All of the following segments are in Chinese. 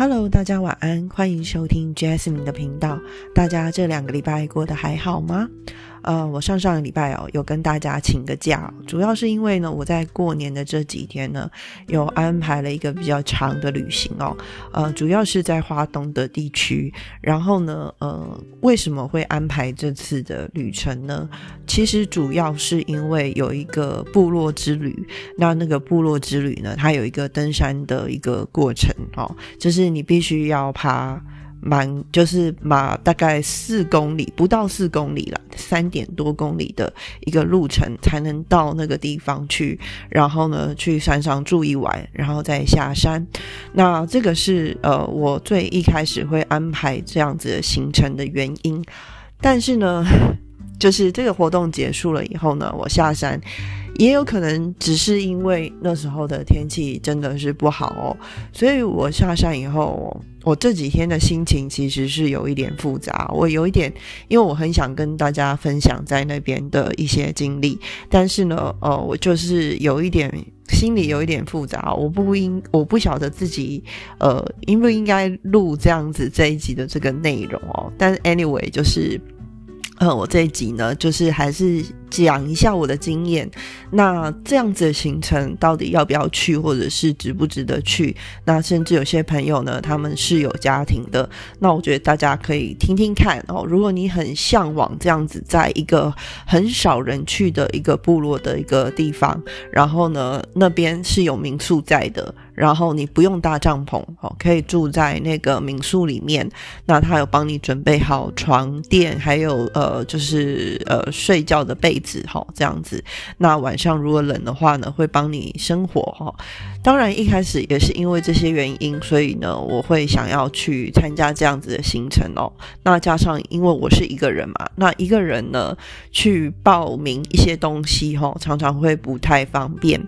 Hello，大家晚安，欢迎收听 Jasmine 的频道。大家这两个礼拜过得还好吗？呃，我上上个礼拜哦，有跟大家请个假，主要是因为呢，我在过年的这几天呢，有安排了一个比较长的旅行哦。呃，主要是在华东的地区。然后呢，呃，为什么会安排这次的旅程呢？其实主要是因为有一个部落之旅。那那个部落之旅呢，它有一个登山的一个过程哦，就是你必须要爬。蛮就是马大概四公里不到四公里了，三点多公里的一个路程才能到那个地方去，然后呢去山上住一晚，然后再下山。那这个是呃我最一开始会安排这样子的行程的原因，但是呢，就是这个活动结束了以后呢，我下山。也有可能只是因为那时候的天气真的是不好哦，所以我下山以后，我这几天的心情其实是有一点复杂。我有一点，因为我很想跟大家分享在那边的一些经历，但是呢，呃，我就是有一点心里有一点复杂。我不应，我不晓得自己，呃，应不应该录这样子这一集的这个内容哦。但 anyway，就是。呃，我这一集呢，就是还是讲一下我的经验。那这样子的行程到底要不要去，或者是值不值得去？那甚至有些朋友呢，他们是有家庭的，那我觉得大家可以听听看哦。如果你很向往这样子，在一个很少人去的一个部落的一个地方，然后呢，那边是有民宿在的。然后你不用搭帐篷，哦，可以住在那个民宿里面。那他有帮你准备好床垫，还有呃，就是呃睡觉的被子，哈，这样子。那晚上如果冷的话呢，会帮你生火，哈。当然一开始也是因为这些原因，所以呢，我会想要去参加这样子的行程哦。那加上因为我是一个人嘛，那一个人呢去报名一些东西，哈，常常会不太方便。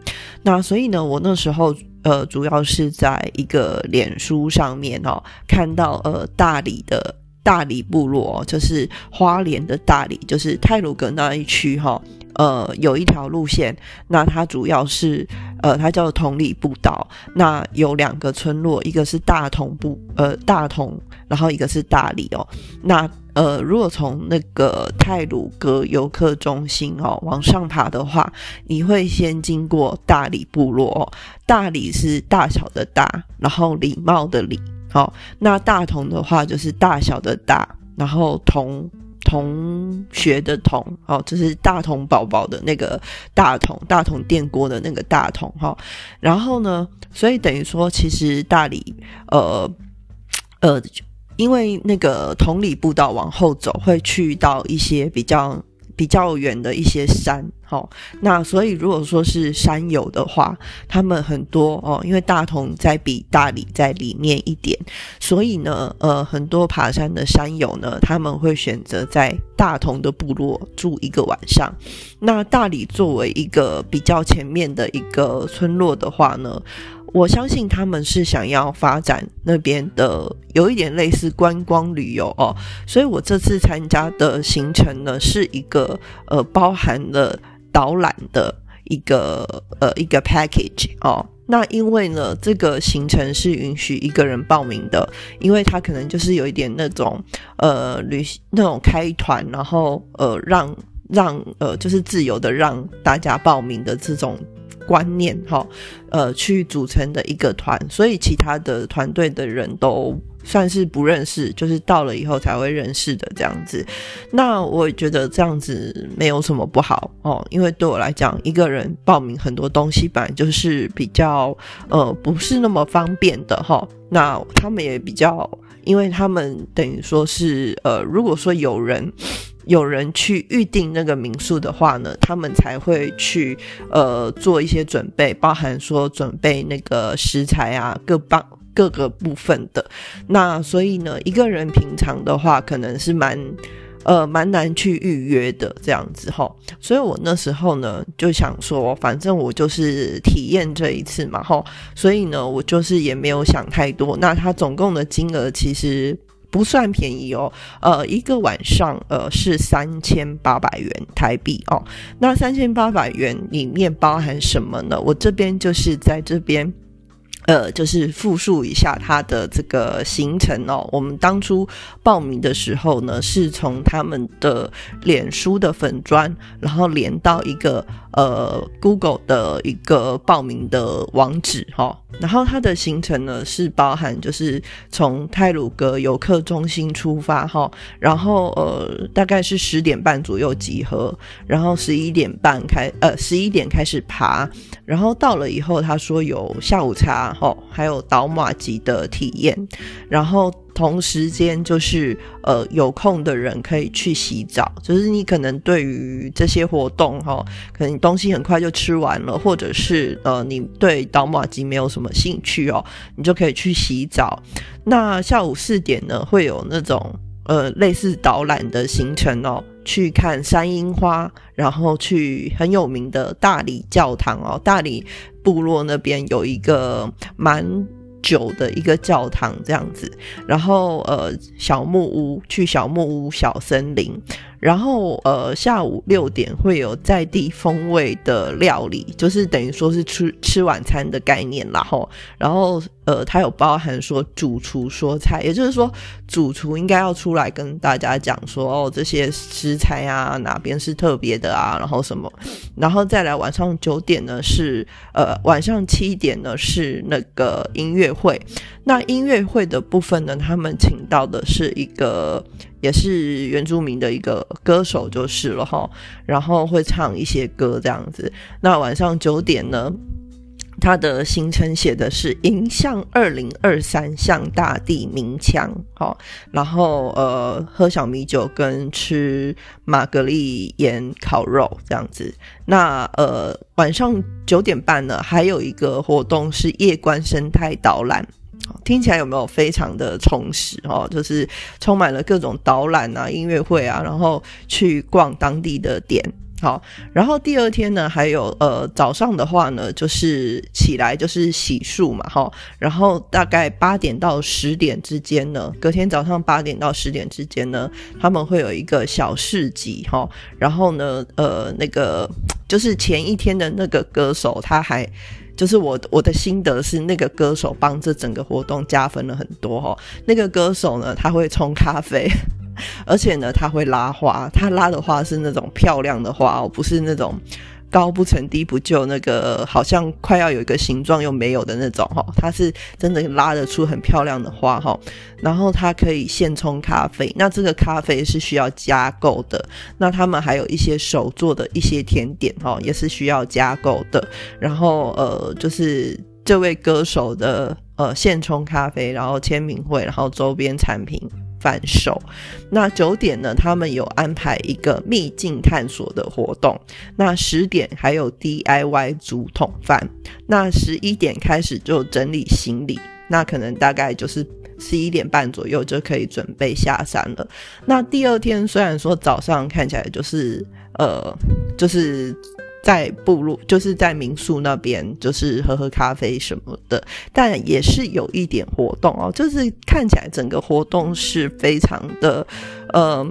那所以呢，我那时候。呃，主要是在一个脸书上面哦，看到呃大理的大理部落，就是花莲的大理，就是泰鲁格那一区哈，呃，有一条路线，那它主要是呃，它叫同里步道，那有两个村落，一个是大同部，呃，大同，然后一个是大理哦，那。呃，如果从那个泰鲁格游客中心哦往上爬的话，你会先经过大理部落。大理是大小的大，然后礼貌的礼，好，那大同的话就是大小的大，然后同同学的同，哦，就是大同宝宝的那个大同，大同电锅的那个大同哈。然后呢，所以等于说，其实大理，呃，呃。因为那个同里步道往后走，会去到一些比较比较远的一些山，那所以如果说是山友的话，他们很多哦，因为大同在比大理在里面一点，所以呢，呃，很多爬山的山友呢，他们会选择在大同的部落住一个晚上。那大理作为一个比较前面的一个村落的话呢？我相信他们是想要发展那边的，有一点类似观光旅游哦，所以我这次参加的行程呢，是一个呃包含了导览的一个呃一个 package 哦。那因为呢，这个行程是允许一个人报名的，因为他可能就是有一点那种呃旅那种开团，然后呃让让呃就是自由的让大家报名的这种。观念哈，呃，去组成的一个团，所以其他的团队的人都算是不认识，就是到了以后才会认识的这样子。那我觉得这样子没有什么不好哦，因为对我来讲，一个人报名很多东西本来就是比较呃不是那么方便的哈。那他们也比较，因为他们等于说是呃，如果说有人。有人去预定那个民宿的话呢，他们才会去呃做一些准备，包含说准备那个食材啊，各帮各个部分的。那所以呢，一个人平常的话，可能是蛮呃蛮难去预约的这样子哈。所以我那时候呢就想说，反正我就是体验这一次嘛哈，所以呢我就是也没有想太多。那它总共的金额其实。不算便宜哦，呃，一个晚上呃是三千八百元台币哦。那三千八百元里面包含什么呢？我这边就是在这边。呃，就是复述一下他的这个行程哦。我们当初报名的时候呢，是从他们的脸书的粉砖，然后连到一个呃 Google 的一个报名的网址哈。然后它的行程呢是包含就是从泰鲁格游客中心出发哈，然后呃大概是十点半左右集合，然后十一点半开呃十一点开始爬，然后到了以后他说有下午茶。哦，还有导马级的体验，然后同时间就是呃有空的人可以去洗澡，就是你可能对于这些活动哈，可能东西很快就吃完了，或者是呃你对导马机没有什么兴趣哦，你就可以去洗澡。那下午四点呢，会有那种呃类似导览的行程哦。去看山樱花，然后去很有名的大理教堂哦，大理部落那边有一个蛮酒的一个教堂这样子，然后呃小木屋，去小木屋小森林。然后呃，下午六点会有在地风味的料理，就是等于说是吃吃晚餐的概念啦吼。然后呃，它有包含说主厨说菜，也就是说主厨应该要出来跟大家讲说哦，这些食材啊哪边是特别的啊，然后什么，然后再来晚上九点呢是呃晚上七点呢是那个音乐会。那音乐会的部分呢，他们请到的是一个。也是原住民的一个歌手就是了哈，然后会唱一些歌这样子。那晚上九点呢，他的行程写的是迎向二零二三，向大地鸣枪，哈，然后呃喝小米酒跟吃玛格丽盐烤肉这样子。那呃晚上九点半呢，还有一个活动是夜观生态导览。听起来有没有非常的充实哦？就是充满了各种导览啊、音乐会啊，然后去逛当地的点。好，然后第二天呢，还有呃早上的话呢，就是起来就是洗漱嘛，哈，然后大概八点到十点之间呢，隔天早上八点到十点之间呢，他们会有一个小市集，哈，然后呢，呃，那个就是前一天的那个歌手他还。就是我我的心得是，那个歌手帮这整个活动加分了很多哈。那个歌手呢，他会冲咖啡，而且呢，他会拉花，他拉的花是那种漂亮的花哦，不是那种。高不成低不就，那个好像快要有一个形状又没有的那种哈，它是真的拉得出很漂亮的花哈。然后它可以现冲咖啡，那这个咖啡是需要加购的。那他们还有一些手做的一些甜点哈，也是需要加购的。然后呃，就是这位歌手的呃现冲咖啡，然后签名会，然后周边产品。贩售，那九点呢？他们有安排一个秘境探索的活动。那十点还有 DIY 竹筒饭。那十一点开始就整理行李。那可能大概就是十一点半左右就可以准备下山了。那第二天虽然说早上看起来就是呃，就是。在部落，就是在民宿那边，就是喝喝咖啡什么的，但也是有一点活动哦，就是看起来整个活动是非常的呃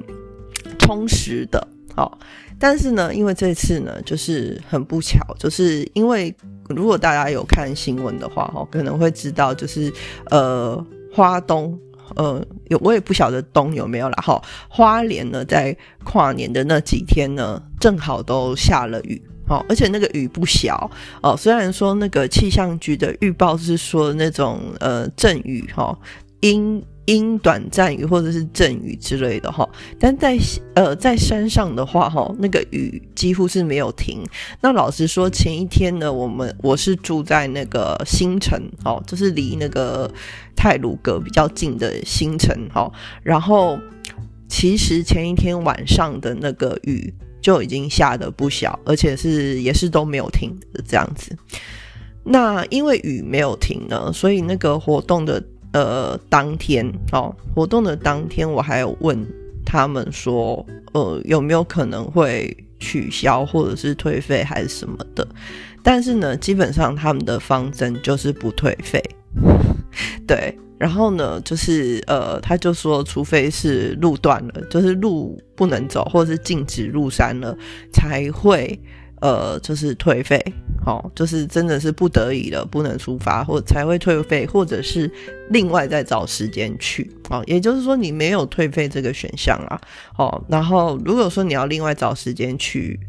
充实的，好，但是呢，因为这次呢，就是很不巧，就是因为如果大家有看新闻的话，哈，可能会知道，就是呃，花东，呃，有我也不晓得东有没有了，哈，花莲呢，在跨年的那几天呢，正好都下了雨。哦，而且那个雨不小哦。虽然说那个气象局的预报是说那种呃阵雨哈，阴阴短暂雨或者是阵雨之类的哈，但在呃在山上的话哈，那个雨几乎是没有停。那老实说，前一天呢，我们我是住在那个新城哦，就是离那个泰鲁阁比较近的新城哈。然后其实前一天晚上的那个雨。就已经下的不小，而且是也是都没有停的这样子。那因为雨没有停呢，所以那个活动的呃当天哦，活动的当天我还有问他们说，呃有没有可能会取消或者是退费还是什么的？但是呢，基本上他们的方针就是不退费，对。然后呢，就是呃，他就说，除非是路断了，就是路不能走，或者是禁止入山了，才会呃，就是退费。哦，就是真的是不得已了，不能出发，或才会退费，或者是另外再找时间去。哦，也就是说你没有退费这个选项啊。哦，然后如果说你要另外找时间去。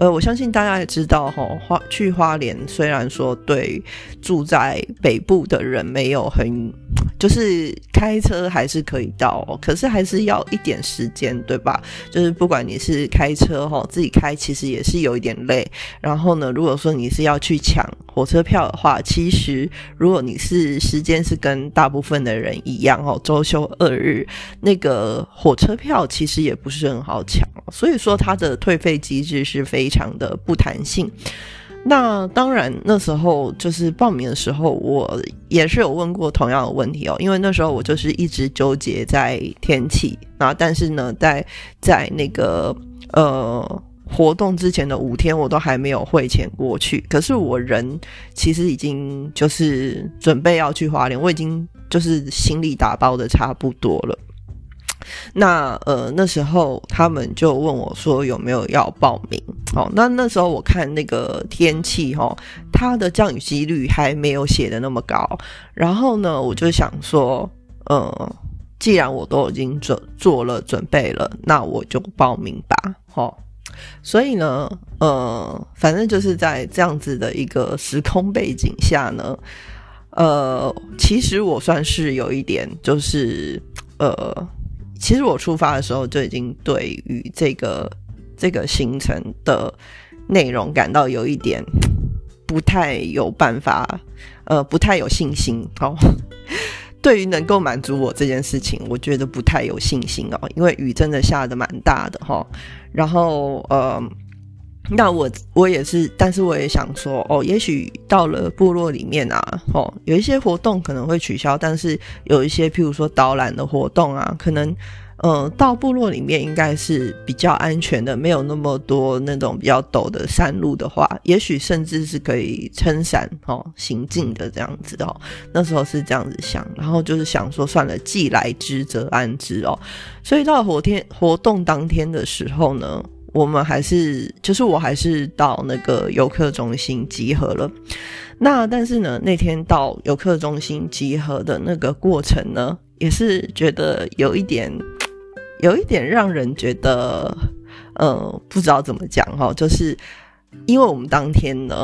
呃，我相信大家也知道，哈，花去花莲虽然说对住在北部的人没有很，就是开车还是可以到，可是还是要一点时间，对吧？就是不管你是开车哈，自己开其实也是有一点累。然后呢，如果说你是要去抢火车票的话，其实如果你是时间是跟大部分的人一样哦，周休二日，那个火车票其实也不是很好抢，所以说它的退费机制是。非常的不弹性。那当然，那时候就是报名的时候，我也是有问过同样的问题哦。因为那时候我就是一直纠结在天气啊，但是呢，在在那个呃活动之前的五天，我都还没有汇钱过去。可是我人其实已经就是准备要去花莲，我已经就是行李打包的差不多了。那呃那时候他们就问我说有没有要报名？哦，那那时候我看那个天气哈，它的降雨几率还没有写的那么高。然后呢，我就想说，呃，既然我都已经做做了准备了，那我就报名吧。哦，所以呢，呃，反正就是在这样子的一个时空背景下呢，呃，其实我算是有一点就是呃。其实我出发的时候就已经对于这个这个行程的内容感到有一点不太有办法，呃，不太有信心哦。对于能够满足我这件事情，我觉得不太有信心哦，因为雨真的下的蛮大的哈。然后呃，那我我也是，但是我也想说哦，也许到了部落里面啊，哦，有一些活动可能会取消，但是有一些譬如说导览的活动啊，可能。嗯，到部落里面应该是比较安全的，没有那么多那种比较陡的山路的话，也许甚至是可以撑伞哦行进的这样子哦。那时候是这样子想，然后就是想说算了，既来之则安之哦。所以到活天活动当天的时候呢，我们还是就是我还是到那个游客中心集合了。那但是呢，那天到游客中心集合的那个过程呢，也是觉得有一点。有一点让人觉得，呃，不知道怎么讲哈，就是因为我们当天呢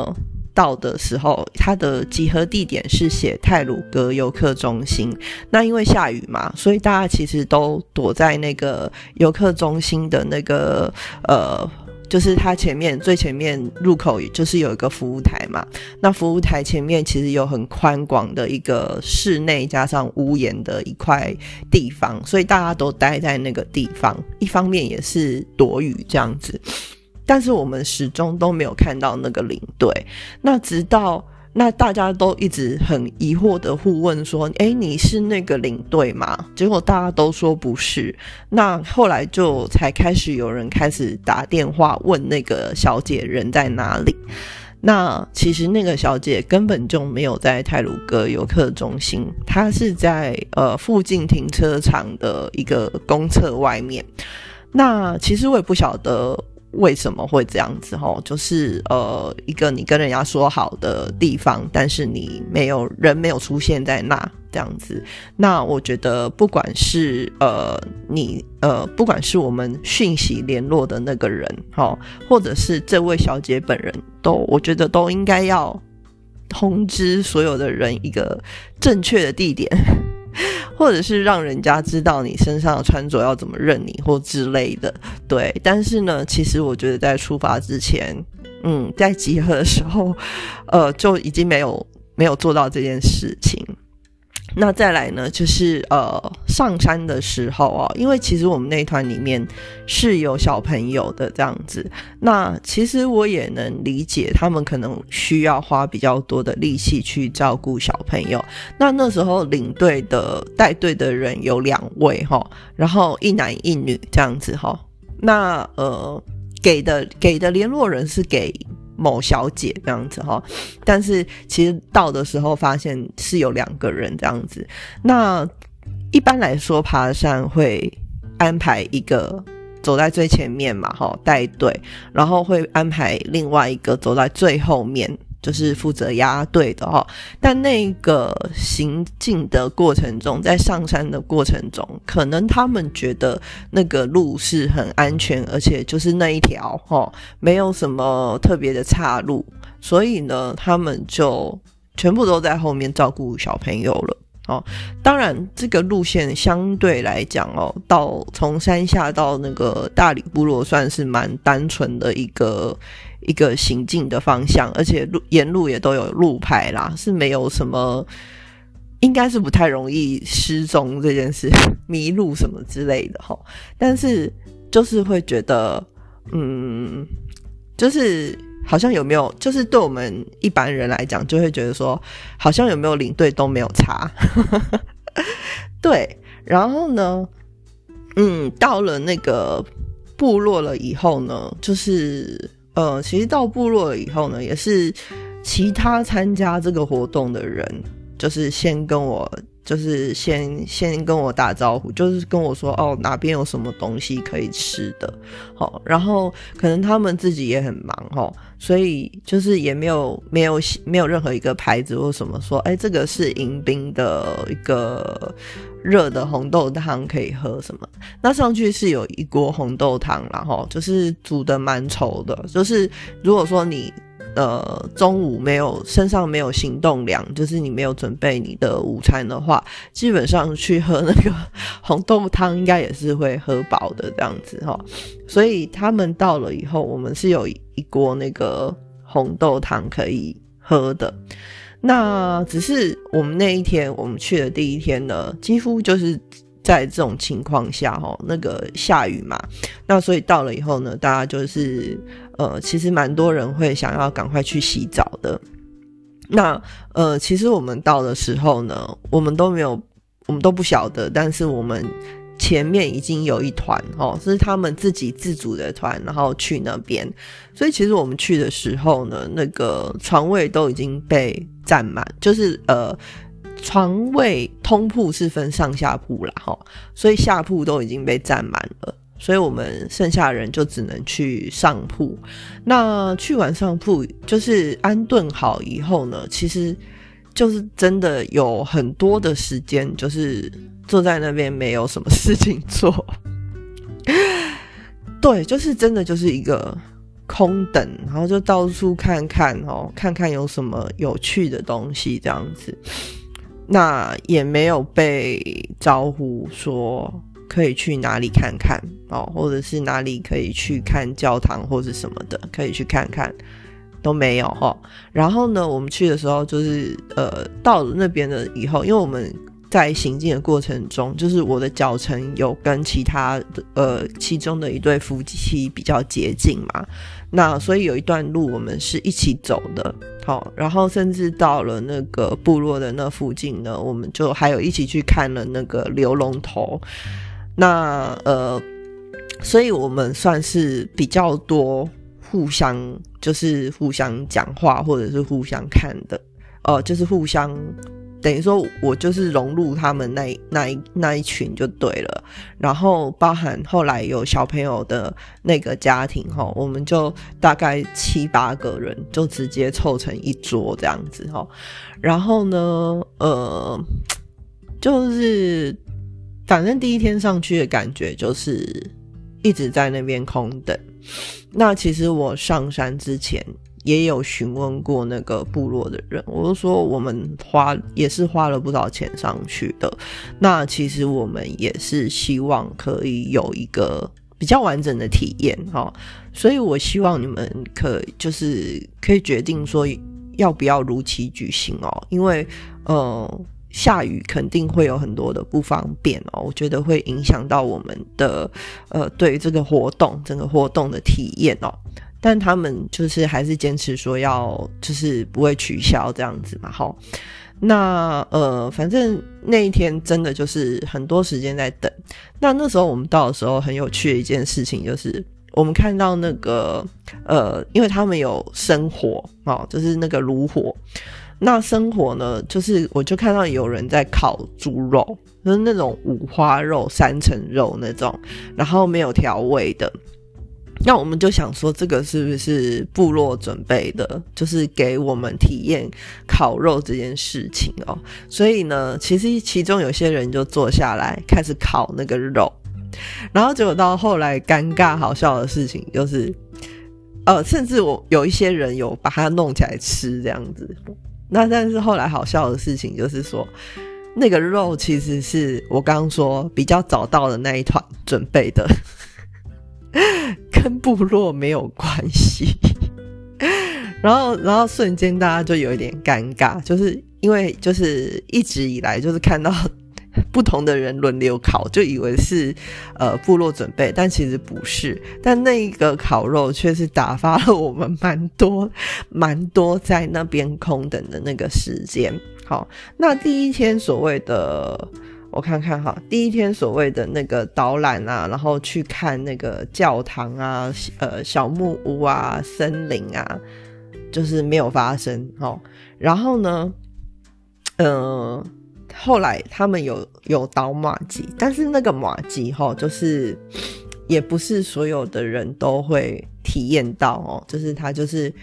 到的时候，它的集合地点是写泰鲁格游客中心，那因为下雨嘛，所以大家其实都躲在那个游客中心的那个呃。就是它前面最前面入口，就是有一个服务台嘛。那服务台前面其实有很宽广的一个室内加上屋檐的一块地方，所以大家都待在那个地方。一方面也是躲雨这样子，但是我们始终都没有看到那个领队。那直到。那大家都一直很疑惑的互问说：“哎，你是那个领队吗？”结果大家都说不是。那后来就才开始有人开始打电话问那个小姐人在哪里。那其实那个小姐根本就没有在泰鲁阁游客中心，她是在呃附近停车场的一个公厕外面。那其实我也不晓得。为什么会这样子？哈，就是呃，一个你跟人家说好的地方，但是你没有人没有出现在那这样子。那我觉得，不管是呃你呃，不管是我们讯息联络的那个人，哈，或者是这位小姐本人，都我觉得都应该要通知所有的人一个正确的地点。或者是让人家知道你身上的穿着要怎么认你或之类的，对。但是呢，其实我觉得在出发之前，嗯，在集合的时候，呃，就已经没有没有做到这件事情。那再来呢，就是呃上山的时候哦，因为其实我们那团里面是有小朋友的这样子，那其实我也能理解他们可能需要花比较多的力气去照顾小朋友。那那时候领队的带队的人有两位哈，然后一男一女这样子哈，那呃给的给的联络人是给。某小姐这样子哈，但是其实到的时候发现是有两个人这样子。那一般来说爬山会安排一个走在最前面嘛，哈带队，然后会安排另外一个走在最后面。就是负责压队的哈。但那个行进的过程中，在上山的过程中，可能他们觉得那个路是很安全，而且就是那一条哈，没有什么特别的岔路，所以呢，他们就全部都在后面照顾小朋友了。哦，当然，这个路线相对来讲哦，到从山下到那个大理部落算是蛮单纯的一个一个行进的方向，而且路沿路也都有路牌啦，是没有什么，应该是不太容易失踪这件事、迷路什么之类的哈。但是就是会觉得，嗯，就是。好像有没有，就是对我们一般人来讲，就会觉得说，好像有没有领队都没有差。对，然后呢，嗯，到了那个部落了以后呢，就是呃，其实到部落以后呢，也是其他参加这个活动的人，就是先跟我。就是先先跟我打招呼，就是跟我说哦哪边有什么东西可以吃的，好，然后可能他们自己也很忙哈，所以就是也没有没有没有任何一个牌子或什么说，哎，这个是迎宾的一个热的红豆汤可以喝什么？那上去是有一锅红豆汤，然后就是煮的蛮稠的，就是如果说你。呃，中午没有身上没有行动粮，就是你没有准备你的午餐的话，基本上去喝那个 红豆汤，应该也是会喝饱的这样子哈。所以他们到了以后，我们是有一锅那个红豆汤可以喝的。那只是我们那一天我们去的第一天呢，几乎就是在这种情况下哈，那个下雨嘛，那所以到了以后呢，大家就是。呃，其实蛮多人会想要赶快去洗澡的。那呃，其实我们到的时候呢，我们都没有，我们都不晓得。但是我们前面已经有一团哦，是他们自己自主的团，然后去那边。所以其实我们去的时候呢，那个床位都已经被占满，就是呃，床位通铺是分上下铺了哈，所以下铺都已经被占满了。所以我们剩下人就只能去上铺。那去完上铺，就是安顿好以后呢，其实就是真的有很多的时间，就是坐在那边没有什么事情做。对，就是真的就是一个空等，然后就到处看看哦，看看有什么有趣的东西这样子。那也没有被招呼说。可以去哪里看看哦，或者是哪里可以去看教堂或者什么的，可以去看看都没有哈。然后呢，我们去的时候就是呃到了那边的以后，因为我们在行进的过程中，就是我的脚程有跟其他的呃其中的一对夫妻比较接近嘛，那所以有一段路我们是一起走的，好，然后甚至到了那个部落的那附近呢，我们就还有一起去看了那个流龙头。那呃，所以我们算是比较多互相就是互相讲话，或者是互相看的，呃，就是互相等于说我就是融入他们那那一那一群就对了。然后包含后来有小朋友的那个家庭哈，我们就大概七八个人就直接凑成一桌这样子哈。然后呢，呃，就是。反正第一天上去的感觉就是一直在那边空等。那其实我上山之前也有询问过那个部落的人，我就说我们花也是花了不少钱上去的。那其实我们也是希望可以有一个比较完整的体验哈。所以我希望你们可就是可以决定说要不要如期举行哦，因为呃。下雨肯定会有很多的不方便哦，我觉得会影响到我们的呃对这个活动整个活动的体验哦。但他们就是还是坚持说要就是不会取消这样子嘛，哈。那呃反正那一天真的就是很多时间在等。那那时候我们到的时候很有趣的一件事情就是我们看到那个呃，因为他们有生火哦，就是那个炉火。那生火呢？就是我就看到有人在烤猪肉，就是那种五花肉、三层肉那种，然后没有调味的。那我们就想说，这个是不是部落准备的，就是给我们体验烤肉这件事情哦？所以呢，其实其中有些人就坐下来开始烤那个肉，然后结果到后来尴尬好笑的事情就是，呃，甚至我有一些人有把它弄起来吃这样子。那但是后来好笑的事情就是说，那个肉其实是我刚刚说比较早到的那一团准备的。跟部落没有关系，然后，然后瞬间大家就有一点尴尬，就是因为就是一直以来就是看到不同的人轮流烤，就以为是呃部落准备，但其实不是。但那一个烤肉却是打发了我们蛮多蛮多在那边空等的那个时间。好，那第一天所谓的。我看看哈，第一天所谓的那个导览啊，然后去看那个教堂啊，呃，小木屋啊，森林啊，就是没有发生哦。然后呢，呃，后来他们有有导马吉，但是那个马吉哈，就是也不是所有的人都会体验到哦，就是它就是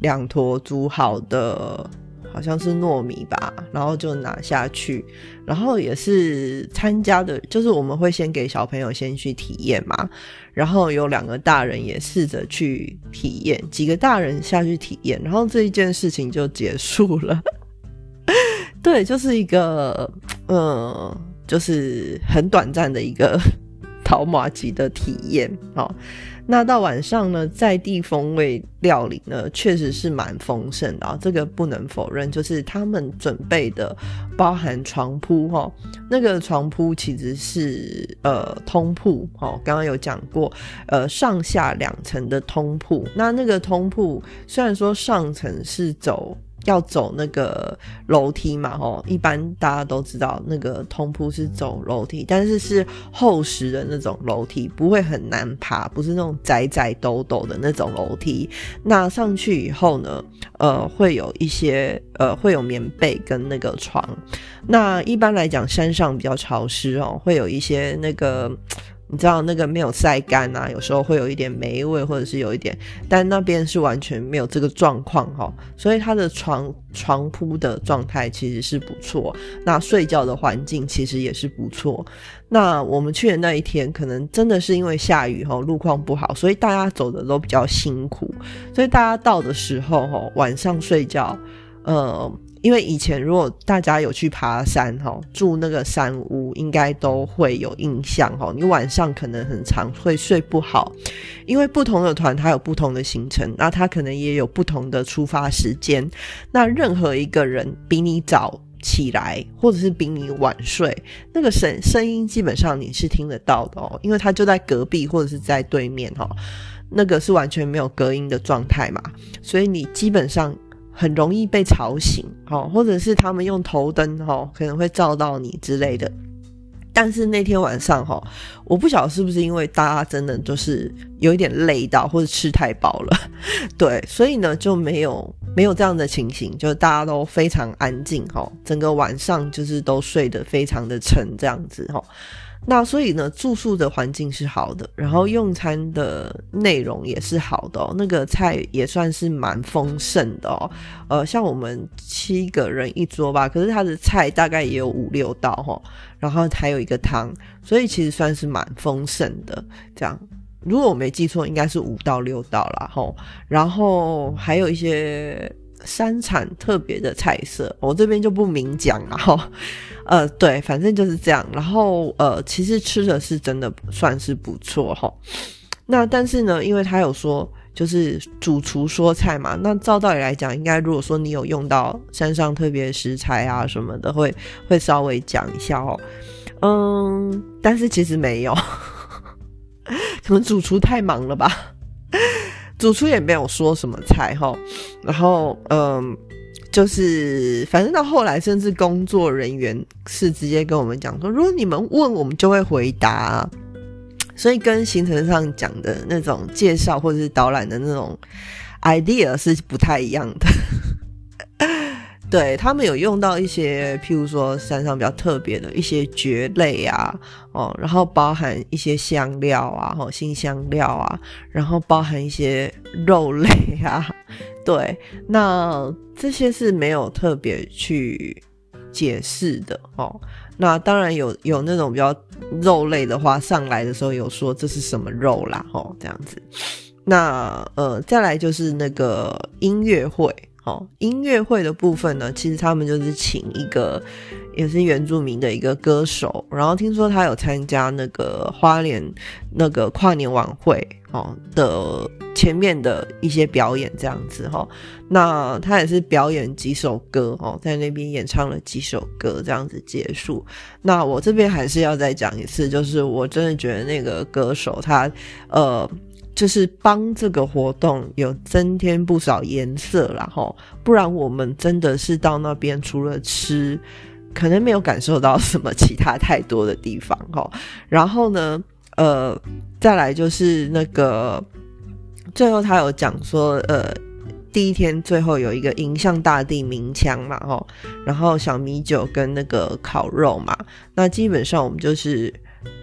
两坨煮好的。好像是糯米吧，然后就拿下去，然后也是参加的，就是我们会先给小朋友先去体验嘛，然后有两个大人也试着去体验，几个大人下去体验，然后这一件事情就结束了。对，就是一个，嗯，就是很短暂的一个 淘马吉的体验，哦。那到晚上呢，在地风味料理呢，确实是蛮丰盛的啊，这个不能否认。就是他们准备的，包含床铺哈，那个床铺其实是呃通铺哈，刚刚有讲过，呃上下两层的通铺。那那个通铺虽然说上层是走。要走那个楼梯嘛，吼，一般大家都知道那个通铺是走楼梯，但是是厚实的那种楼梯，不会很难爬，不是那种窄窄陡陡的那种楼梯。那上去以后呢，呃，会有一些呃，会有棉被跟那个床。那一般来讲，山上比较潮湿哦，会有一些那个。你知道那个没有晒干啊，有时候会有一点霉味，或者是有一点，但那边是完全没有这个状况哈，所以它的床床铺的状态其实是不错，那睡觉的环境其实也是不错。那我们去的那一天，可能真的是因为下雨哈，路况不好，所以大家走的都比较辛苦，所以大家到的时候哈，晚上睡觉，呃。因为以前如果大家有去爬山哈，住那个山屋，应该都会有印象哈。你晚上可能很长会睡不好，因为不同的团它有不同的行程，那它可能也有不同的出发时间。那任何一个人比你早起来，或者是比你晚睡，那个声声音基本上你是听得到的哦，因为它就在隔壁或者是在对面哈，那个是完全没有隔音的状态嘛，所以你基本上。很容易被吵醒，哦，或者是他们用头灯，哈，可能会照到你之类的。但是那天晚上，哈，我不晓得是不是因为大家真的就是有一点累到，或者吃太饱了，对，所以呢就没有没有这样的情形，就是大家都非常安静，哈，整个晚上就是都睡得非常的沉，这样子，哈。那所以呢，住宿的环境是好的，然后用餐的内容也是好的。那个菜也算是蛮丰盛的哦。呃，像我们七个人一桌吧，可是他的菜大概也有五六道哈，然后还有一个汤，所以其实算是蛮丰盛的。这样，如果我没记错，应该是五到六道啦。吼。然后还有一些。山产特别的菜色，我这边就不明讲了哈。呃，对，反正就是这样。然后呃，其实吃的是真的算是不错哈。那但是呢，因为他有说就是主厨说菜嘛，那照道理来讲，应该如果说你有用到山上特别食材啊什么的，会会稍微讲一下哦。嗯，但是其实没有，可能主厨太忙了吧。主厨也没有说什么菜哈，然后嗯，就是反正到后来，甚至工作人员是直接跟我们讲说，如果你们问，我们就会回答。所以跟行程上讲的那种介绍或者是导览的那种 idea 是不太一样的。对他们有用到一些，譬如说山上比较特别的一些蕨类啊，哦，然后包含一些香料啊，哦，新香料啊，然后包含一些肉类啊，对，那这些是没有特别去解释的哦。那当然有有那种比较肉类的话，上来的时候有说这是什么肉啦，哦，这样子。那呃，再来就是那个音乐会。哦，音乐会的部分呢，其实他们就是请一个也是原住民的一个歌手，然后听说他有参加那个花莲那个跨年晚会哦的前面的一些表演这样子哈。那他也是表演几首歌哦，在那边演唱了几首歌这样子结束。那我这边还是要再讲一次，就是我真的觉得那个歌手他呃。就是帮这个活动有增添不少颜色了哈，不然我们真的是到那边除了吃，可能没有感受到什么其他太多的地方哈。然后呢，呃，再来就是那个最后他有讲说，呃，第一天最后有一个迎向大地鸣枪嘛哈，然后小米酒跟那个烤肉嘛，那基本上我们就是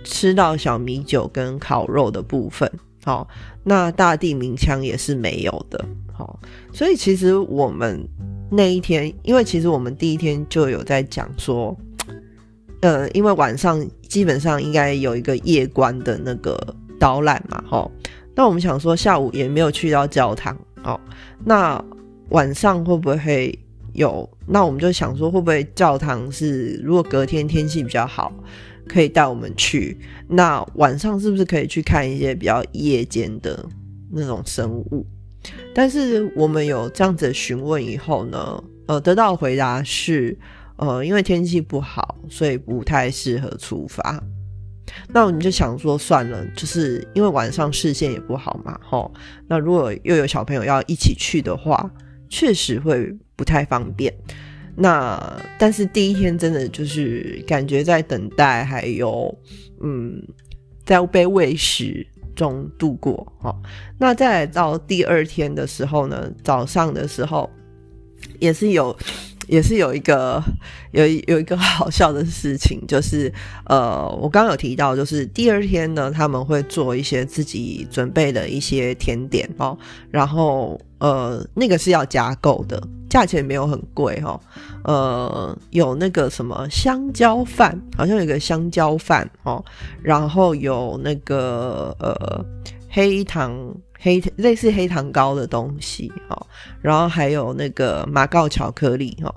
吃到小米酒跟烤肉的部分。好，那大地鸣枪也是没有的。好，所以其实我们那一天，因为其实我们第一天就有在讲说，呃，因为晚上基本上应该有一个夜观的那个导览嘛，哈。那我们想说下午也没有去到教堂，哦，那晚上会不会有？那我们就想说会不会教堂是如果隔天天气比较好。可以带我们去，那晚上是不是可以去看一些比较夜间的那种生物？但是我们有这样子询问以后呢，呃，得到回答是，呃，因为天气不好，所以不太适合出发。那我们就想说，算了，就是因为晚上视线也不好嘛，吼。那如果又有小朋友要一起去的话，确实会不太方便。那但是第一天真的就是感觉在等待，还有嗯，在被喂食中度过哈。那再到第二天的时候呢，早上的时候也是有。也是有一个有有一个好笑的事情，就是呃，我刚刚有提到，就是第二天呢，他们会做一些自己准备的一些甜点哦，然后呃，那个是要加购的，价钱没有很贵哈，呃，有那个什么香蕉饭，好像有个香蕉饭哦，然后有那个呃黑糖。黑类似黑糖糕的东西哦，然后还有那个马告巧克力哦，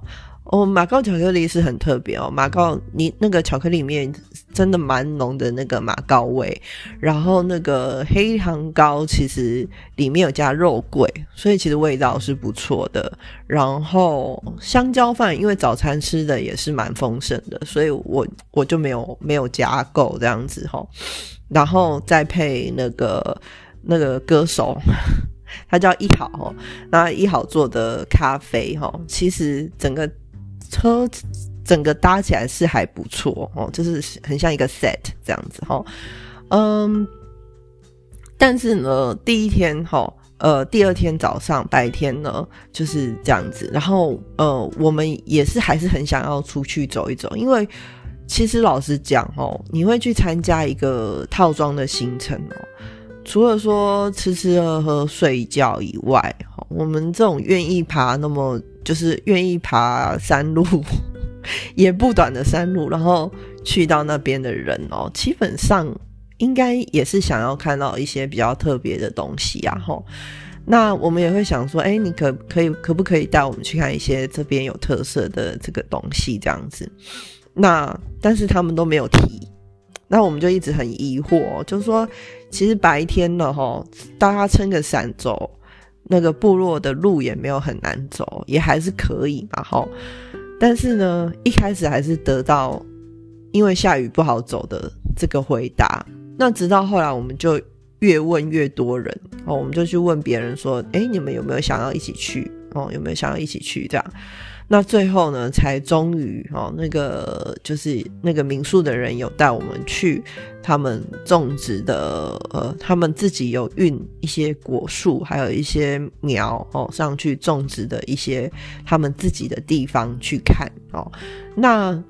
哦，马告巧克力是很特别哦，马告你那个巧克力里面真的蛮浓的那个马告味，然后那个黑糖糕其实里面有加肉桂，所以其实味道是不错的。然后香蕉饭因为早餐吃的也是蛮丰盛的，所以我我就没有没有加购这样子哈，然后再配那个。那个歌手，他叫一好，那一好做的咖啡哈，其实整个车整个搭起来是还不错哦，就是很像一个 set 这样子哈，嗯，但是呢，第一天哈，呃，第二天早上白天呢就是这样子，然后呃，我们也是还是很想要出去走一走，因为其实老实讲哦，你会去参加一个套装的行程哦。除了说吃吃喝喝睡觉以外，我们这种愿意爬那么就是愿意爬山路，也不短的山路，然后去到那边的人哦，基本上应该也是想要看到一些比较特别的东西啊，吼。那我们也会想说，哎，你可可以可不可以带我们去看一些这边有特色的这个东西这样子？那但是他们都没有提。那我们就一直很疑惑，就是说，其实白天了哈，大家撑个伞走，那个部落的路也没有很难走，也还是可以嘛吼。但是呢，一开始还是得到因为下雨不好走的这个回答。那直到后来，我们就越问越多人哦，我们就去问别人说，哎，你们有没有想要一起去？哦，有没有想要一起去？这样，那最后呢，才终于哦，那个就是那个民宿的人有带我们去他们种植的呃，他们自己有运一些果树，还有一些苗哦上去种植的一些他们自己的地方去看哦。那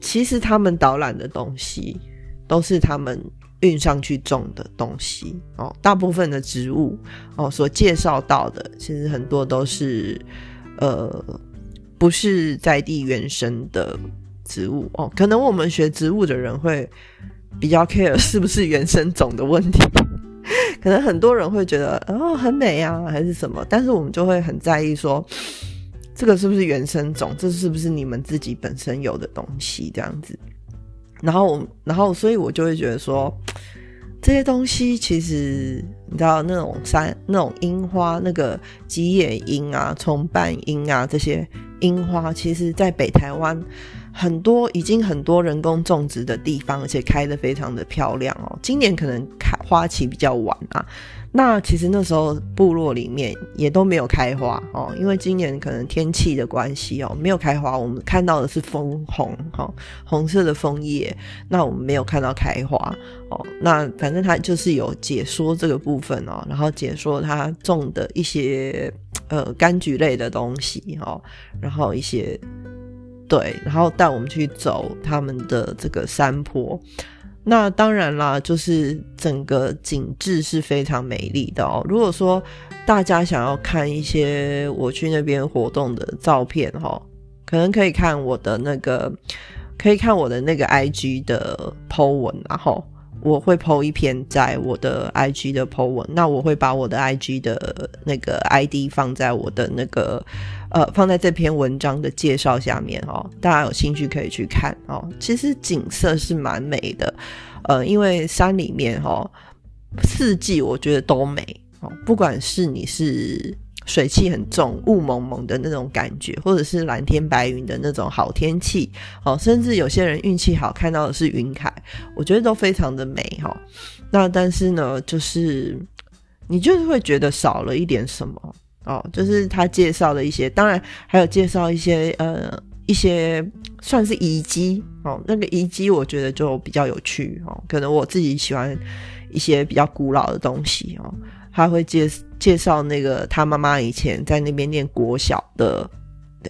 其实他们导览的东西都是他们。运上去种的东西哦，大部分的植物哦，所介绍到的其实很多都是呃，不是在地原生的植物哦。可能我们学植物的人会比较 care 是不是原生种的问题，可能很多人会觉得哦很美啊，还是什么，但是我们就会很在意说这个是不是原生种，这是不是你们自己本身有的东西这样子。然后，然后，所以我就会觉得说，这些东西其实你知道，那种山、那种樱花、那个吉野樱啊、重瓣樱啊，这些樱花，其实在北台湾很多已经很多人工种植的地方，而且开的非常的漂亮哦。今年可能开花期比较晚啊。那其实那时候部落里面也都没有开花哦，因为今年可能天气的关系哦，没有开花。我们看到的是枫红哈，红色的枫叶。那我们没有看到开花哦。那反正他就是有解说这个部分哦，然后解说他种的一些呃柑橘类的东西哈，然后一些对，然后带我们去走他们的这个山坡。那当然啦，就是整个景致是非常美丽的哦。如果说大家想要看一些我去那边活动的照片哈，可能可以看我的那个，可以看我的那个 IG 的 po 文，然后我会 po 一篇在我的 IG 的 po 文。那我会把我的 IG 的那个 ID 放在我的那个。呃，放在这篇文章的介绍下面哦，大家有兴趣可以去看哦。其实景色是蛮美的，呃，因为山里面哈，四季我觉得都美哦。不管是你是水汽很重、雾蒙蒙的那种感觉，或者是蓝天白云的那种好天气哦，甚至有些人运气好看到的是云海，我觉得都非常的美哈。那但是呢，就是你就是会觉得少了一点什么。哦，就是他介绍的一些，当然还有介绍一些呃一些算是遗迹哦，那个遗迹我觉得就比较有趣哦，可能我自己喜欢一些比较古老的东西哦，他会介介绍那个他妈妈以前在那边念国小的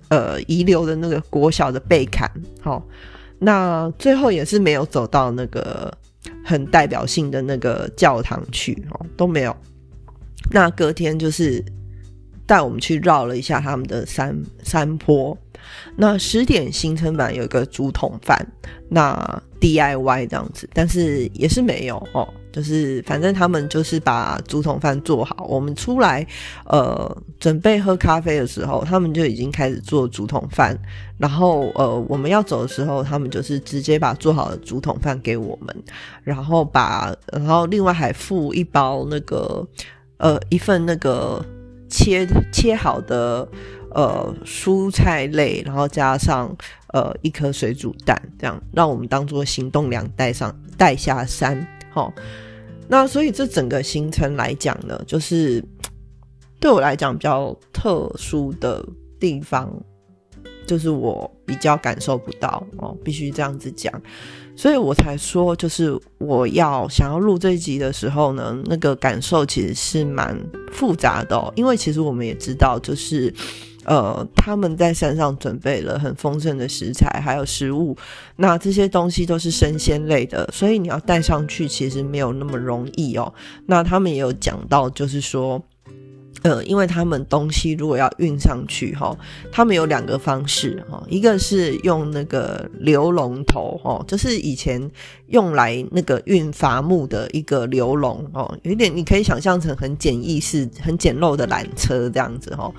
呃遗留的那个国小的背坎，好，那最后也是没有走到那个很代表性的那个教堂去哦，都没有，那隔天就是。带我们去绕了一下他们的山山坡，那十点行程版有一个竹筒饭，那 DIY 这样子，但是也是没有哦，就是反正他们就是把竹筒饭做好，我们出来呃准备喝咖啡的时候，他们就已经开始做竹筒饭，然后呃我们要走的时候，他们就是直接把做好的竹筒饭给我们，然后把然后另外还附一包那个呃一份那个。切切好的呃蔬菜类，然后加上呃一颗水煮蛋，这样让我们当做行动粮带上带下山。好，那所以这整个行程来讲呢，就是对我来讲比较特殊的地方，就是我比较感受不到哦，必须这样子讲。所以我才说，就是我要想要录这一集的时候呢，那个感受其实是蛮复杂的。因为其实我们也知道，就是呃，他们在山上准备了很丰盛的食材，还有食物，那这些东西都是生鲜类的，所以你要带上去其实没有那么容易哦。那他们也有讲到，就是说。呃，因为他们东西如果要运上去哈，他们有两个方式哈，一个是用那个流龙头哈，就是以前用来那个运伐木的一个流龙哦，有点你可以想象成很简易式、很简陋的缆车这样子哈，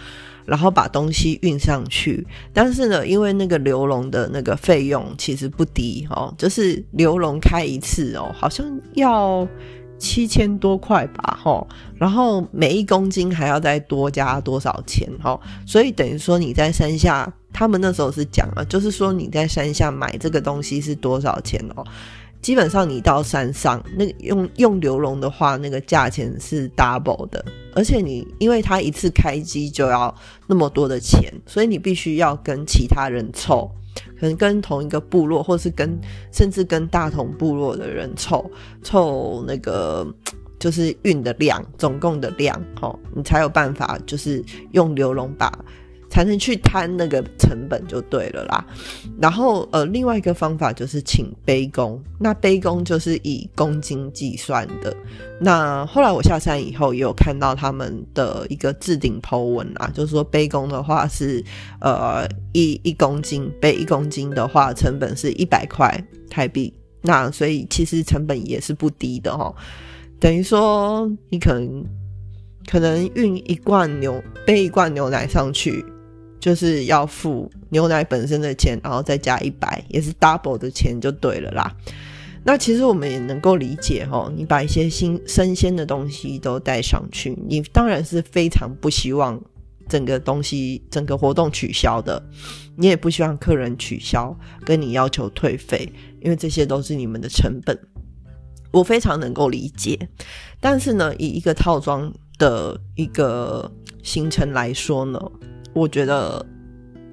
然后把东西运上去。但是呢，因为那个流龙的那个费用其实不低哦，就是流龙开一次哦，好像要。七千多块吧，哈，然后每一公斤还要再多加多少钱，哈，所以等于说你在山下，他们那时候是讲了，就是说你在山下买这个东西是多少钱哦？基本上你到山上，那个用用流龙的话，那个价钱是 double 的，而且你因为它一次开机就要那么多的钱，所以你必须要跟其他人凑，可能跟同一个部落，或是跟甚至跟大同部落的人凑凑那个。就是运的量，总共的量，哦，你才有办法，就是用流龙把，才能去摊那个成本就对了啦。然后，呃，另外一个方法就是请背工，那背工就是以公斤计算的。那后来我下山以后，也有看到他们的一个置顶 Po 文啊，就是说背工的话是，呃，一一公斤背一公斤的话，成本是一百块台币。那所以其实成本也是不低的哈。等于说，你可能可能运一罐牛背一罐牛奶上去，就是要付牛奶本身的钱，然后再加一百，也是 double 的钱就对了啦。那其实我们也能够理解哈，你把一些新生鲜的东西都带上去，你当然是非常不希望整个东西整个活动取消的，你也不希望客人取消跟你要求退费，因为这些都是你们的成本。我非常能够理解，但是呢，以一个套装的一个行程来说呢，我觉得，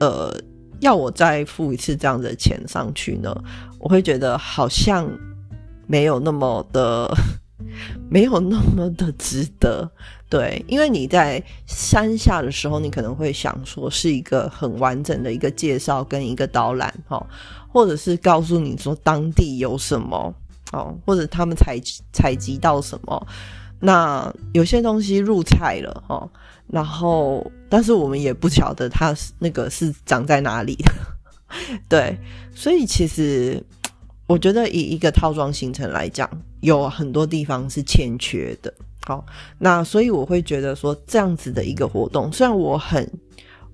呃，要我再付一次这样的钱上去呢，我会觉得好像没有那么的，没有那么的值得。对，因为你在山下的时候，你可能会想说是一个很完整的一个介绍跟一个导览哈，或者是告诉你说当地有什么。哦，或者他们采采集到什么？那有些东西入菜了哈，然后但是我们也不晓得它是那个是长在哪里。对，所以其实我觉得以一个套装行程来讲，有很多地方是欠缺的。好，那所以我会觉得说这样子的一个活动，虽然我很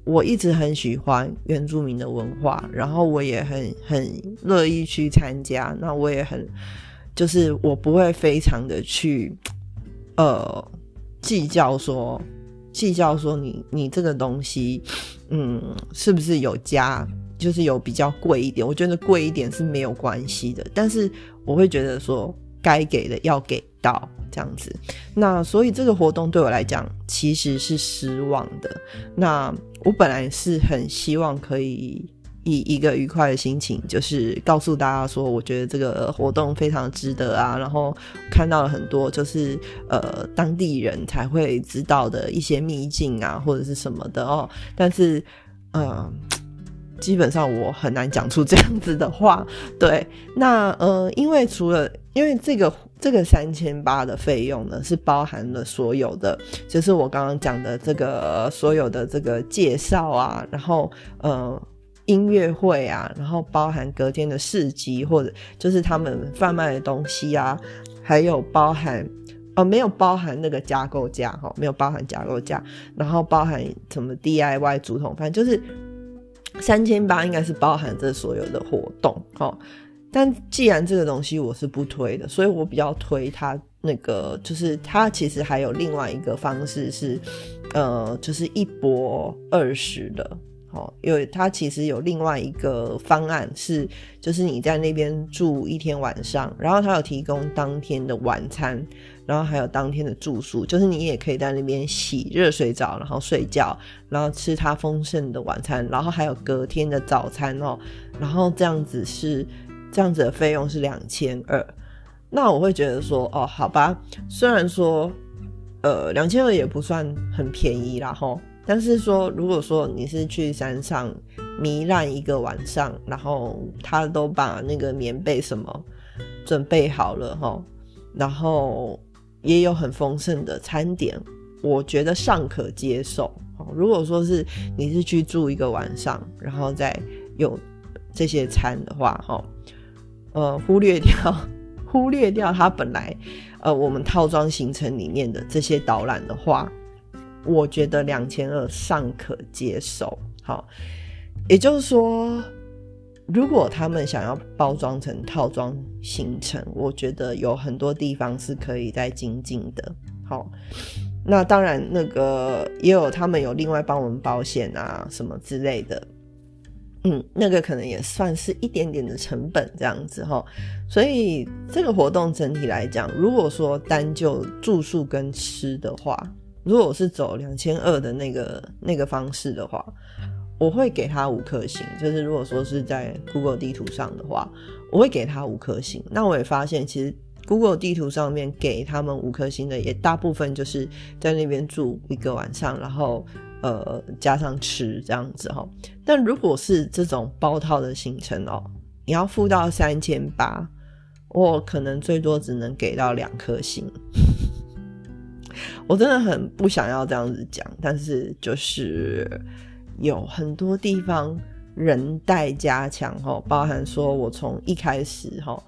我一直很喜欢原住民的文化，然后我也很很乐意去参加，那我也很。就是我不会非常的去，呃，计较说，计较说你你这个东西，嗯，是不是有加，就是有比较贵一点？我觉得贵一点是没有关系的，但是我会觉得说，该给的要给到这样子。那所以这个活动对我来讲其实是失望的。那我本来是很希望可以。以一个愉快的心情，就是告诉大家说，我觉得这个活动非常值得啊。然后看到了很多，就是呃当地人才会知道的一些秘境啊，或者是什么的哦。但是，呃，基本上我很难讲出这样子的话。对，那呃，因为除了因为这个这个三千八的费用呢，是包含了所有的，就是我刚刚讲的这个所有的这个介绍啊，然后呃。音乐会啊，然后包含隔天的市集，或者就是他们贩卖的东西啊，还有包含哦，没有包含那个加购价哈，没有包含加购价，然后包含什么 DIY 竹筒，反正就是三千八，应该是包含这所有的活动哈。但既然这个东西我是不推的，所以我比较推它那个，就是它其实还有另外一个方式是，呃，就是一波二十的。哦，因为它其实有另外一个方案是，就是你在那边住一天晚上，然后它有提供当天的晚餐，然后还有当天的住宿，就是你也可以在那边洗热水澡，然后睡觉，然后吃它丰盛的晚餐，然后还有隔天的早餐哦，然后这样子是这样子的费用是两千二，那我会觉得说，哦，好吧，虽然说，呃，两千二也不算很便宜啦，吼。但是说，如果说你是去山上糜烂一个晚上，然后他都把那个棉被什么准备好了哈，然后也有很丰盛的餐点，我觉得尚可接受。如果说是你是去住一个晚上，然后再有这些餐的话，哈，呃，忽略掉 忽略掉它本来呃我们套装行程里面的这些导览的话。我觉得两千二尚可接受，好，也就是说，如果他们想要包装成套装行程，我觉得有很多地方是可以再精进的。好，那当然，那个也有他们有另外帮我们保险啊什么之类的。嗯，那个可能也算是一点点的成本这样子哈。所以这个活动整体来讲，如果说单就住宿跟吃的话，如果我是走两千二的那个那个方式的话，我会给他五颗星。就是如果说是在 Google 地图上的话，我会给他五颗星。那我也发现，其实 Google 地图上面给他们五颗星的，也大部分就是在那边住一个晚上，然后呃加上吃这样子哈。但如果是这种包套的行程哦，你要付到三千八，我可能最多只能给到两颗星。我真的很不想要这样子讲，但是就是有很多地方人待加强哈，包含说我从一开始哈，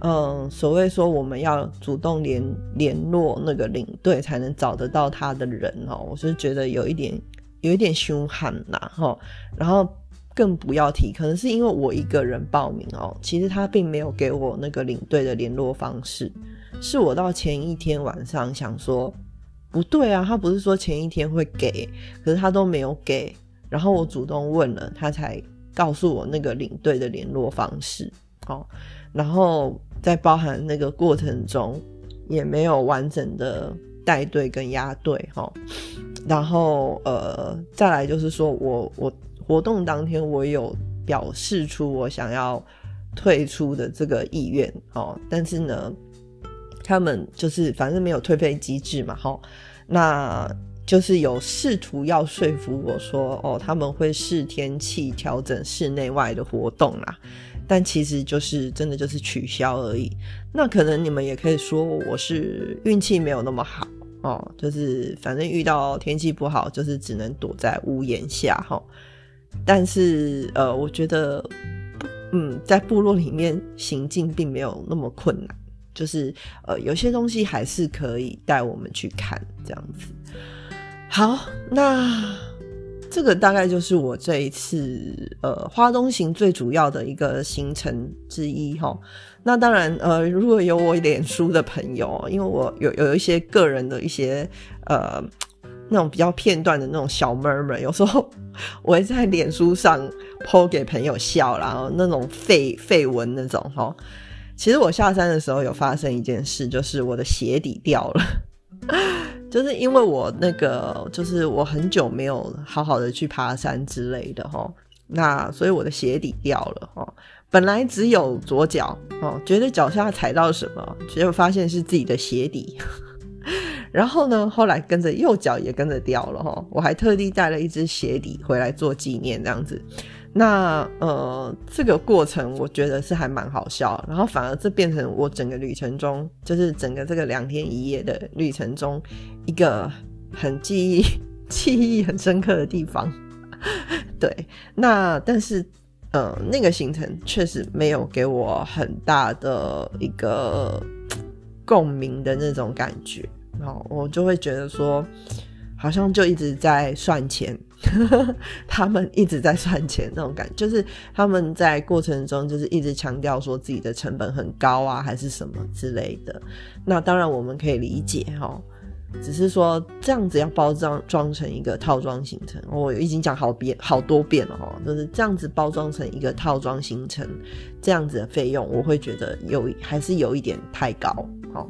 嗯，所谓说我们要主动联联络那个领队才能找得到他的人哦，我是觉得有一点有一点凶悍呐哈，然后更不要提，可能是因为我一个人报名哦，其实他并没有给我那个领队的联络方式，是我到前一天晚上想说。不对啊，他不是说前一天会给，可是他都没有给，然后我主动问了，他才告诉我那个领队的联络方式，哦，然后在包含那个过程中也没有完整的带队跟压队，哈，然后呃，再来就是说我我活动当天我有表示出我想要退出的这个意愿，哦，但是呢。他们就是反正没有退费机制嘛，哈，那就是有试图要说服我说，哦，他们会视天气调整室内外的活动啦，但其实就是真的就是取消而已。那可能你们也可以说我是运气没有那么好哦，就是反正遇到天气不好，就是只能躲在屋檐下哈。但是呃，我觉得，嗯，在部落里面行进并没有那么困难。就是呃，有些东西还是可以带我们去看这样子。好，那这个大概就是我这一次呃花东行最主要的一个行程之一哈。那当然呃，如果有我脸书的朋友，因为我有有一些个人的一些呃那种比较片段的那种小妹妹，有时候我会在脸书上 po 给朋友笑，然后那种废废文那种哈。其实我下山的时候有发生一件事，就是我的鞋底掉了，就是因为我那个就是我很久没有好好的去爬山之类的哈，那所以我的鞋底掉了哈。本来只有左脚哦，觉得脚下踩到什么，结果发现是自己的鞋底。然后呢，后来跟着右脚也跟着掉了哈，我还特地带了一只鞋底回来做纪念这样子。那呃，这个过程我觉得是还蛮好笑，然后反而这变成我整个旅程中，就是整个这个两天一夜的旅程中一个很记忆、记忆很深刻的地方。对，那但是呃，那个行程确实没有给我很大的一个共鸣的那种感觉，然后我就会觉得说。好像就一直在算钱，他们一直在算钱那种感觉，就是他们在过程中就是一直强调说自己的成本很高啊，还是什么之类的。那当然我们可以理解哈，只是说这样子要包装装成一个套装行程，我已经讲好遍好多遍了哈，就是这样子包装成一个套装行程，这样子的费用我会觉得有还是有一点太高，好。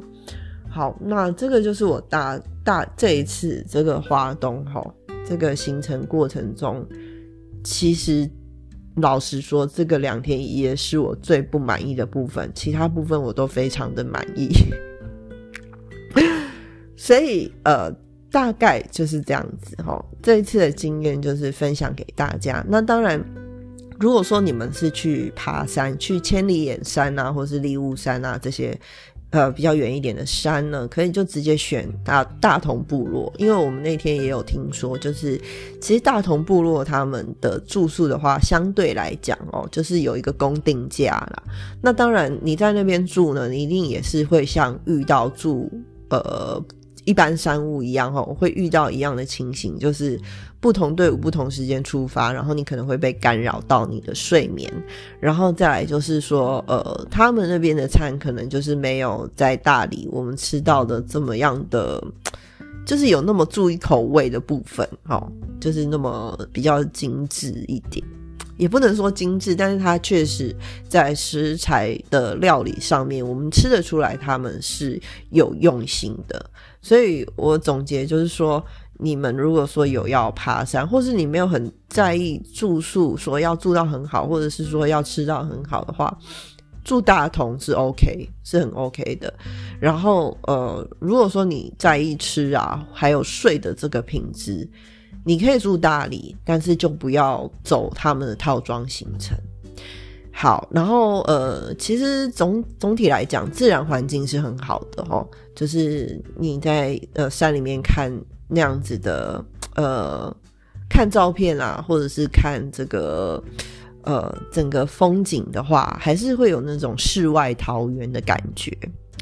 好，那这个就是我大大这一次这个花东哈，这个行程过程中，其实老实说，这个两天一夜是我最不满意的部分，其他部分我都非常的满意。所以呃，大概就是这样子哈。这一次的经验就是分享给大家。那当然，如果说你们是去爬山，去千里眼山啊，或是利雾山啊这些。呃，比较远一点的山呢，可以就直接选大大同部落，因为我们那天也有听说，就是其实大同部落他们的住宿的话，相对来讲哦，就是有一个公定价啦。那当然你在那边住呢，你一定也是会像遇到住呃。一般商务一样哈，会遇到一样的情形，就是不同队伍不同时间出发，然后你可能会被干扰到你的睡眠，然后再来就是说，呃，他们那边的餐可能就是没有在大理我们吃到的这么样的，就是有那么注意口味的部分，哈，就是那么比较精致一点。也不能说精致，但是它确实在食材的料理上面，我们吃得出来他们是有用心的。所以我总结就是说，你们如果说有要爬山，或是你没有很在意住宿，说要住到很好，或者是说要吃到很好的话，住大同是 OK，是很 OK 的。然后呃，如果说你在意吃啊，还有睡的这个品质。你可以住大理，但是就不要走他们的套装行程。好，然后呃，其实总总体来讲，自然环境是很好的哈。就是你在呃山里面看那样子的呃看照片啊，或者是看这个呃整个风景的话，还是会有那种世外桃源的感觉。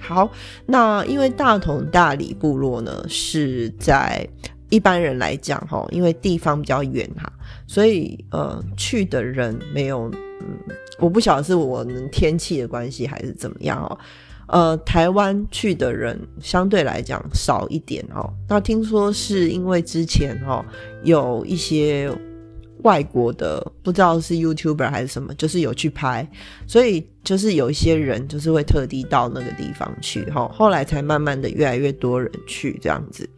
好，那因为大同大理部落呢是在。一般人来讲，哈，因为地方比较远哈，所以呃，去的人没有，嗯，我不晓得是我们天气的关系还是怎么样哦，呃，台湾去的人相对来讲少一点哦。那听说是因为之前哈有一些。外国的不知道是 YouTuber 还是什么，就是有去拍，所以就是有一些人就是会特地到那个地方去哈，后来才慢慢的越来越多人去这样子。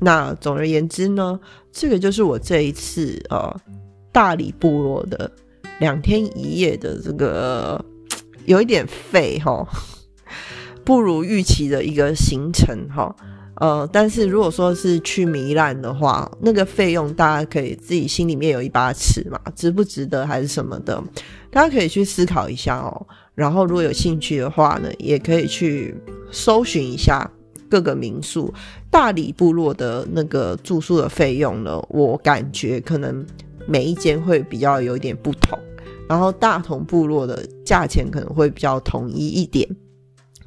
那总而言之呢，这个就是我这一次呃大理部落的两天一夜的这个有一点废哈，不如预期的一个行程哈。呃，但是如果说是去糜烂的话，那个费用大家可以自己心里面有一把尺嘛，值不值得还是什么的，大家可以去思考一下哦。然后如果有兴趣的话呢，也可以去搜寻一下各个民宿。大理部落的那个住宿的费用呢，我感觉可能每一间会比较有一点不同，然后大同部落的价钱可能会比较统一一点。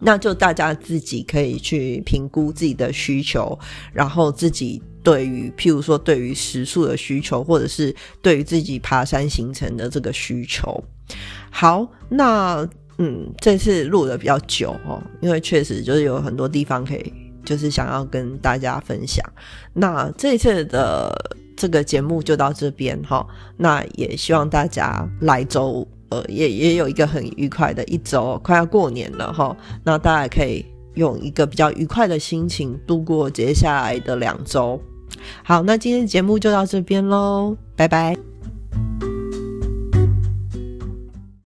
那就大家自己可以去评估自己的需求，然后自己对于譬如说对于食宿的需求，或者是对于自己爬山行程的这个需求。好，那嗯，这次录的比较久哦，因为确实就是有很多地方可以，就是想要跟大家分享。那这次的这个节目就到这边哈，那也希望大家来周。呃，也也有一个很愉快的一周，快要过年了哈，那大家可以用一个比较愉快的心情度过接下来的两周。好，那今天节目就到这边喽，拜拜。